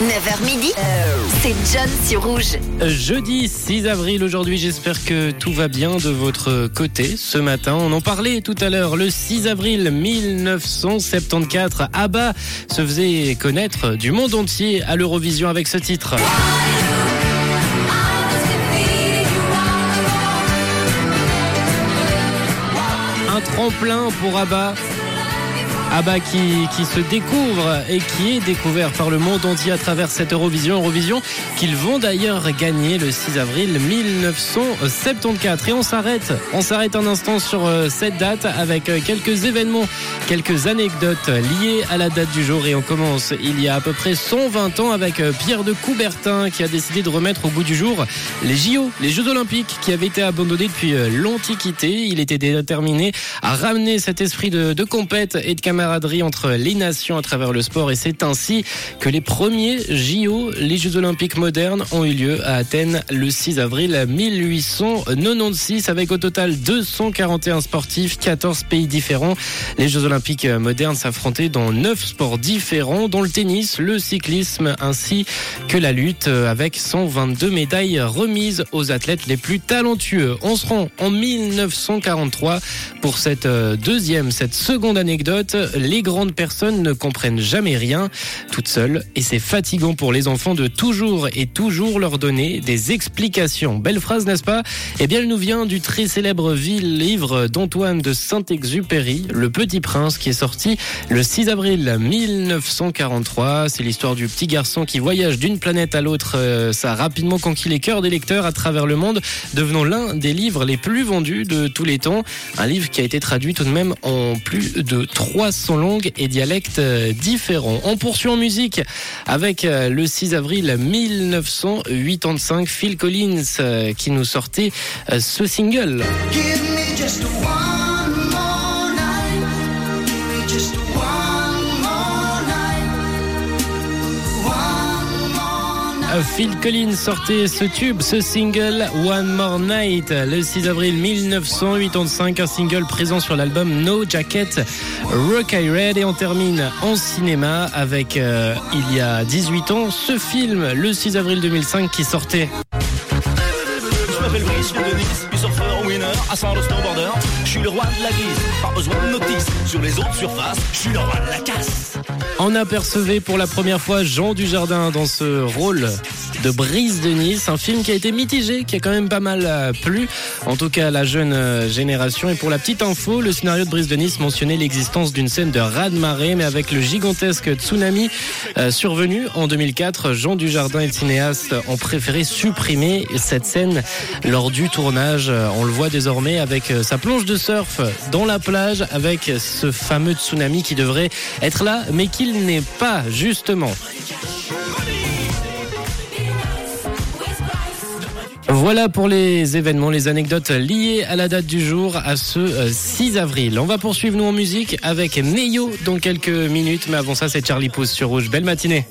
9h midi, c'est John sur Rouge. Jeudi 6 avril aujourd'hui, j'espère que tout va bien de votre côté ce matin. On en parlait tout à l'heure, le 6 avril 1974, ABBA se faisait connaître du monde entier à l'Eurovision avec ce titre. Un tremplin pour ABBA Abba qui, qui, se découvre et qui est découvert par le monde entier à travers cette Eurovision. Eurovision qu'ils vont d'ailleurs gagner le 6 avril 1974. Et on s'arrête, on s'arrête un instant sur euh, cette date avec euh, quelques événements, quelques anecdotes liées à la date du jour. Et on commence il y a à peu près 120 ans avec euh, Pierre de Coubertin qui a décidé de remettre au goût du jour les JO, les Jeux Olympiques qui avaient été abandonnés depuis l'Antiquité. Il était déterminé à ramener cet esprit de, de compète et de camaraderie entre les nations à travers le sport et c'est ainsi que les premiers JO, les Jeux Olympiques modernes, ont eu lieu à Athènes le 6 avril 1896 avec au total 241 sportifs, 14 pays différents. Les Jeux Olympiques modernes s'affrontaient dans 9 sports différents dont le tennis, le cyclisme ainsi que la lutte avec 122 médailles remises aux athlètes les plus talentueux. On se rend en 1943 pour cette deuxième, cette seconde anecdote les grandes personnes ne comprennent jamais rien toutes seules et c'est fatigant pour les enfants de toujours et toujours leur donner des explications. Belle phrase, n'est-ce pas? Eh bien, elle nous vient du très célèbre livre d'Antoine de Saint-Exupéry, Le Petit Prince, qui est sorti le 6 avril 1943. C'est l'histoire du petit garçon qui voyage d'une planète à l'autre. Euh, ça a rapidement conquis les cœurs des lecteurs à travers le monde, devenant l'un des livres les plus vendus de tous les temps. Un livre qui a été traduit tout de même en plus de 300 langues et dialectes euh, différents. On poursuit en musique avec euh, le 6 avril 1985, Phil Collins qui nous sortait ce single. Phil Collins sortait ce tube, ce single One More Night le 6 avril 1985, un single présent sur l'album No Jacket Rock I Red et on termine en cinéma avec euh, il y a 18 ans ce film le 6 avril 2005 qui sortait. On apercevait pour la première fois Jean Dujardin dans ce rôle de Brise de Nice, un film qui a été mitigé, qui a quand même pas mal plu, en tout cas à la jeune génération. Et pour la petite info, le scénario de Brise de Nice mentionnait l'existence d'une scène de raz-de-marée, mais avec le gigantesque tsunami euh, survenu en 2004, Jean Dujardin et le cinéaste ont préféré supprimer cette scène lors du tournage. On le voit désormais avec sa plonge de surf dans la plage, avec ce fameux tsunami qui devrait être là, mais qu'il n'est pas justement. Voilà pour les événements, les anecdotes liées à la date du jour, à ce 6 avril. On va poursuivre nous en musique avec Neyo dans quelques minutes, mais avant ça c'est Charlie Pouce sur Rouge. Belle matinée.